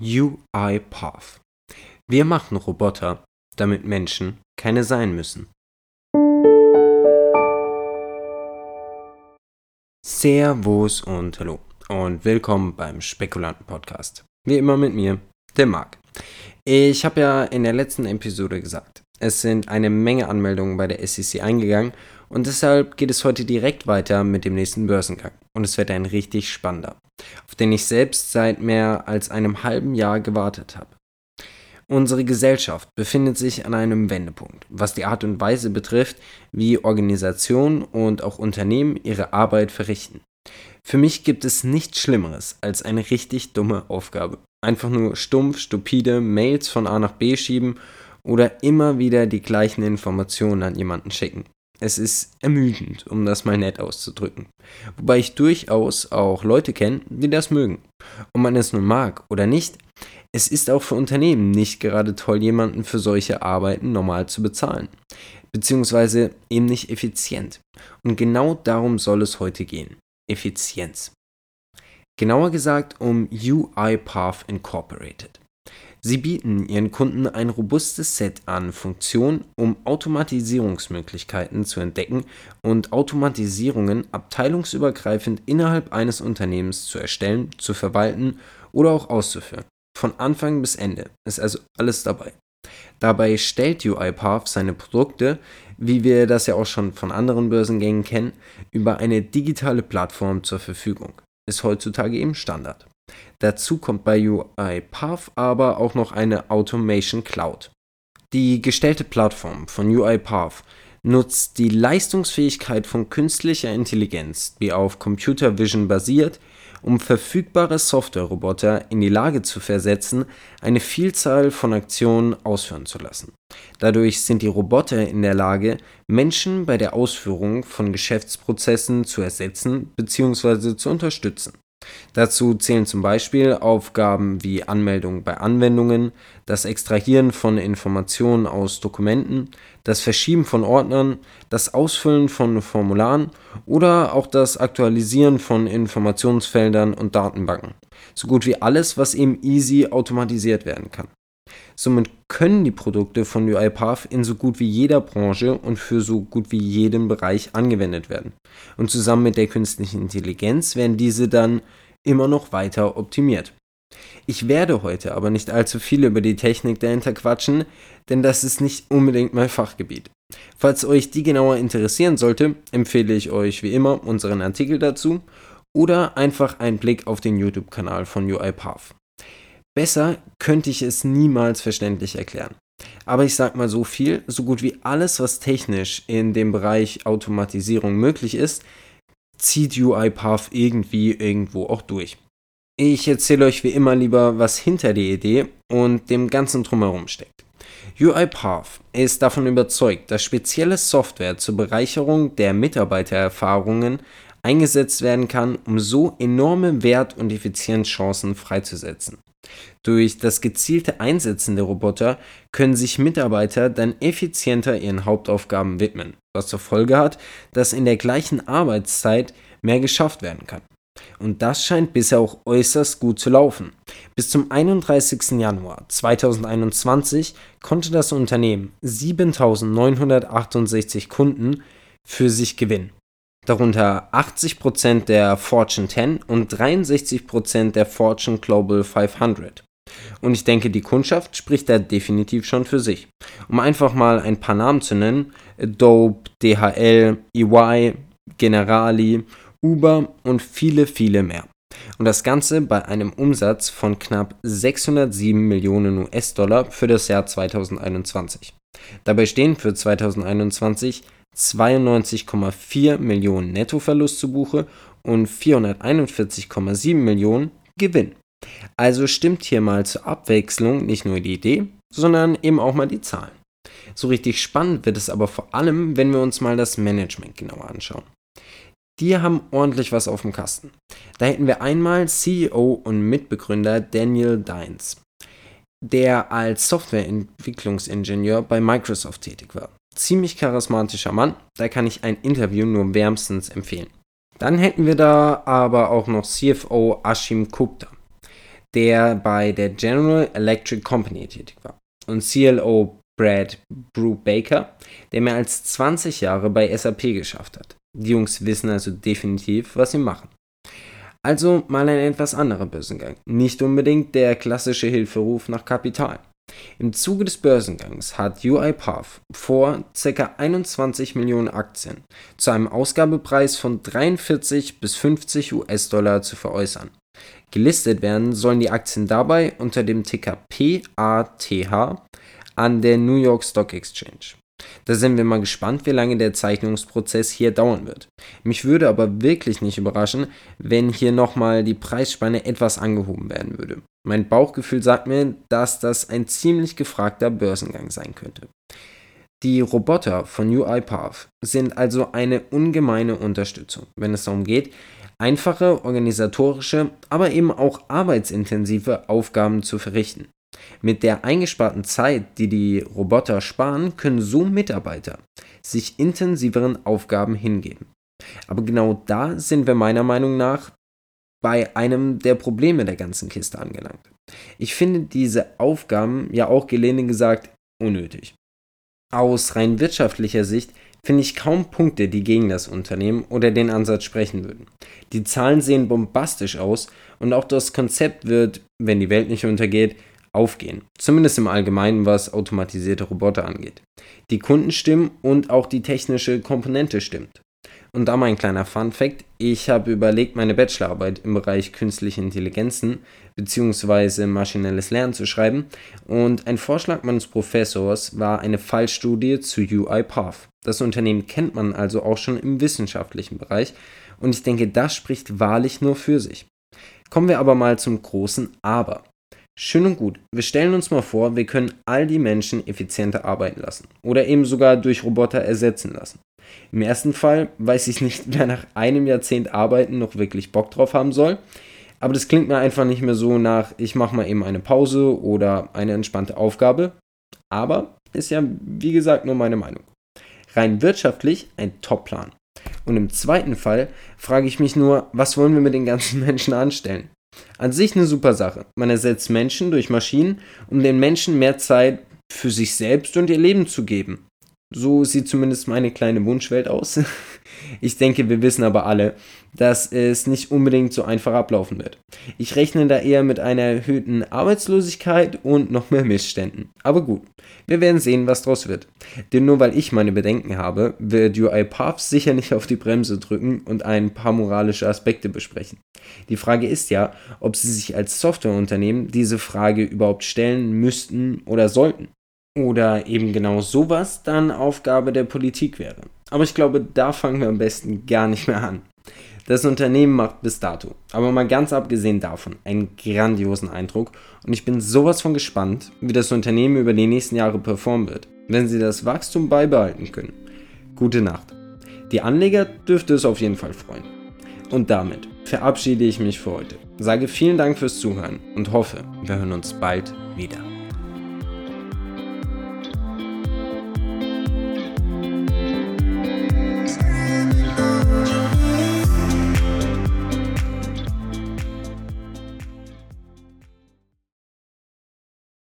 UiPath. Wir machen Roboter, damit Menschen keine sein müssen. Servus und hallo und willkommen beim Spekulanten Podcast. Wie immer mit mir, dem Marc. Ich habe ja in der letzten Episode gesagt, es sind eine Menge Anmeldungen bei der SEC eingegangen und deshalb geht es heute direkt weiter mit dem nächsten Börsengang. Und es wird ein richtig spannender, auf den ich selbst seit mehr als einem halben Jahr gewartet habe. Unsere Gesellschaft befindet sich an einem Wendepunkt, was die Art und Weise betrifft, wie Organisationen und auch Unternehmen ihre Arbeit verrichten. Für mich gibt es nichts Schlimmeres als eine richtig dumme Aufgabe. Einfach nur stumpf, stupide Mails von A nach B schieben oder immer wieder die gleichen Informationen an jemanden schicken. Es ist ermüdend, um das mal nett auszudrücken. Wobei ich durchaus auch Leute kenne, die das mögen. Ob man es nun mag oder nicht, es ist auch für Unternehmen nicht gerade toll, jemanden für solche Arbeiten normal zu bezahlen. Beziehungsweise eben nicht effizient. Und genau darum soll es heute gehen. Effizienz. Genauer gesagt um UiPath Incorporated. Sie bieten ihren Kunden ein robustes Set an Funktionen, um Automatisierungsmöglichkeiten zu entdecken und Automatisierungen abteilungsübergreifend innerhalb eines Unternehmens zu erstellen, zu verwalten oder auch auszuführen. Von Anfang bis Ende ist also alles dabei. Dabei stellt UiPath seine Produkte, wie wir das ja auch schon von anderen Börsengängen kennen, über eine digitale Plattform zur Verfügung. Ist heutzutage eben Standard. Dazu kommt bei UiPath aber auch noch eine Automation Cloud. Die gestellte Plattform von UiPath nutzt die Leistungsfähigkeit von künstlicher Intelligenz, die auf Computer Vision basiert, um verfügbare Softwareroboter in die Lage zu versetzen, eine Vielzahl von Aktionen ausführen zu lassen. Dadurch sind die Roboter in der Lage, Menschen bei der Ausführung von Geschäftsprozessen zu ersetzen bzw. zu unterstützen. Dazu zählen zum Beispiel Aufgaben wie Anmeldung bei Anwendungen, das Extrahieren von Informationen aus Dokumenten, das Verschieben von Ordnern, das Ausfüllen von Formularen oder auch das Aktualisieren von Informationsfeldern und Datenbanken. So gut wie alles, was eben easy automatisiert werden kann. Somit können die Produkte von UiPath in so gut wie jeder Branche und für so gut wie jeden Bereich angewendet werden. Und zusammen mit der künstlichen Intelligenz werden diese dann immer noch weiter optimiert. Ich werde heute aber nicht allzu viel über die Technik dahinter quatschen, denn das ist nicht unbedingt mein Fachgebiet. Falls euch die genauer interessieren sollte, empfehle ich euch wie immer unseren Artikel dazu oder einfach einen Blick auf den YouTube-Kanal von UiPath. Besser könnte ich es niemals verständlich erklären. Aber ich sag mal so viel, so gut wie alles, was technisch in dem Bereich Automatisierung möglich ist, zieht UiPath irgendwie irgendwo auch durch. Ich erzähle euch wie immer lieber, was hinter der Idee und dem Ganzen drumherum steckt. UiPath ist davon überzeugt, dass spezielle Software zur Bereicherung der Mitarbeitererfahrungen eingesetzt werden kann, um so enorme Wert- und Effizienzchancen freizusetzen. Durch das gezielte Einsetzen der Roboter können sich Mitarbeiter dann effizienter ihren Hauptaufgaben widmen, was zur Folge hat, dass in der gleichen Arbeitszeit mehr geschafft werden kann. Und das scheint bisher auch äußerst gut zu laufen. Bis zum 31. Januar 2021 konnte das Unternehmen 7968 Kunden für sich gewinnen darunter 80% der Fortune 10 und 63% der Fortune Global 500. Und ich denke, die Kundschaft spricht da definitiv schon für sich. Um einfach mal ein paar Namen zu nennen: Dope, DHL, EY, Generali, Uber und viele, viele mehr. Und das Ganze bei einem Umsatz von knapp 607 Millionen US-Dollar für das Jahr 2021. Dabei stehen für 2021 92,4 Millionen Nettoverlust zu Buche und 441,7 Millionen Gewinn. Also stimmt hier mal zur Abwechslung nicht nur die Idee, sondern eben auch mal die Zahlen. So richtig spannend wird es aber vor allem, wenn wir uns mal das Management genauer anschauen. Die haben ordentlich was auf dem Kasten. Da hätten wir einmal CEO und Mitbegründer Daniel Dines, der als Softwareentwicklungsingenieur bei Microsoft tätig war ziemlich charismatischer Mann. Da kann ich ein Interview nur wärmstens empfehlen. Dann hätten wir da aber auch noch CFO Ashim Gupta. der bei der General Electric Company tätig war. Und CLO Brad Brubaker, der mehr als 20 Jahre bei SAP geschafft hat. Die Jungs wissen also definitiv, was sie machen. Also mal ein etwas anderer Börsengang, nicht unbedingt der klassische Hilferuf nach Kapital. Im Zuge des Börsengangs hat UiPath vor, ca. 21 Millionen Aktien zu einem Ausgabepreis von 43 bis 50 US-Dollar zu veräußern. Gelistet werden sollen die Aktien dabei unter dem Ticker PATH an der New York Stock Exchange. Da sind wir mal gespannt, wie lange der Zeichnungsprozess hier dauern wird. Mich würde aber wirklich nicht überraschen, wenn hier nochmal die Preisspanne etwas angehoben werden würde. Mein Bauchgefühl sagt mir, dass das ein ziemlich gefragter Börsengang sein könnte. Die Roboter von UiPath sind also eine ungemeine Unterstützung, wenn es darum geht, einfache organisatorische, aber eben auch arbeitsintensive Aufgaben zu verrichten. Mit der eingesparten Zeit, die die Roboter sparen, können so Mitarbeiter sich intensiveren Aufgaben hingeben. Aber genau da sind wir meiner Meinung nach bei einem der Probleme der ganzen Kiste angelangt. Ich finde diese Aufgaben ja auch gelinde gesagt unnötig. Aus rein wirtschaftlicher Sicht finde ich kaum Punkte, die gegen das Unternehmen oder den Ansatz sprechen würden. Die Zahlen sehen bombastisch aus und auch das Konzept wird, wenn die Welt nicht untergeht, aufgehen. Zumindest im Allgemeinen, was automatisierte Roboter angeht. Die Kunden stimmen und auch die technische Komponente stimmt. Und da mein kleiner Fun Fact: Ich habe überlegt, meine Bachelorarbeit im Bereich künstliche Intelligenzen bzw. maschinelles Lernen zu schreiben. Und ein Vorschlag meines Professors war eine Fallstudie zu UiPath. Das Unternehmen kennt man also auch schon im wissenschaftlichen Bereich. Und ich denke, das spricht wahrlich nur für sich. Kommen wir aber mal zum großen Aber. Schön und gut. Wir stellen uns mal vor, wir können all die Menschen effizienter arbeiten lassen oder eben sogar durch Roboter ersetzen lassen. Im ersten Fall weiß ich nicht, wer nach einem Jahrzehnt Arbeiten noch wirklich Bock drauf haben soll. Aber das klingt mir einfach nicht mehr so nach, ich mache mal eben eine Pause oder eine entspannte Aufgabe. Aber ist ja, wie gesagt, nur meine Meinung. Rein wirtschaftlich ein Top-Plan. Und im zweiten Fall frage ich mich nur, was wollen wir mit den ganzen Menschen anstellen? An sich eine super Sache. Man ersetzt Menschen durch Maschinen, um den Menschen mehr Zeit für sich selbst und ihr Leben zu geben. So sieht zumindest meine kleine Wunschwelt aus. Ich denke, wir wissen aber alle, dass es nicht unbedingt so einfach ablaufen wird. Ich rechne da eher mit einer erhöhten Arbeitslosigkeit und noch mehr Missständen. Aber gut, wir werden sehen, was draus wird. Denn nur weil ich meine Bedenken habe, wird UiPath sicher nicht auf die Bremse drücken und ein paar moralische Aspekte besprechen. Die Frage ist ja, ob sie sich als Softwareunternehmen diese Frage überhaupt stellen müssten oder sollten. Oder eben genau sowas dann Aufgabe der Politik wäre. Aber ich glaube, da fangen wir am besten gar nicht mehr an. Das Unternehmen macht bis dato, aber mal ganz abgesehen davon, einen grandiosen Eindruck und ich bin sowas von gespannt, wie das Unternehmen über die nächsten Jahre performen wird, wenn sie das Wachstum beibehalten können. Gute Nacht. Die Anleger dürfte es auf jeden Fall freuen. Und damit verabschiede ich mich für heute, sage vielen Dank fürs Zuhören und hoffe, wir hören uns bald wieder.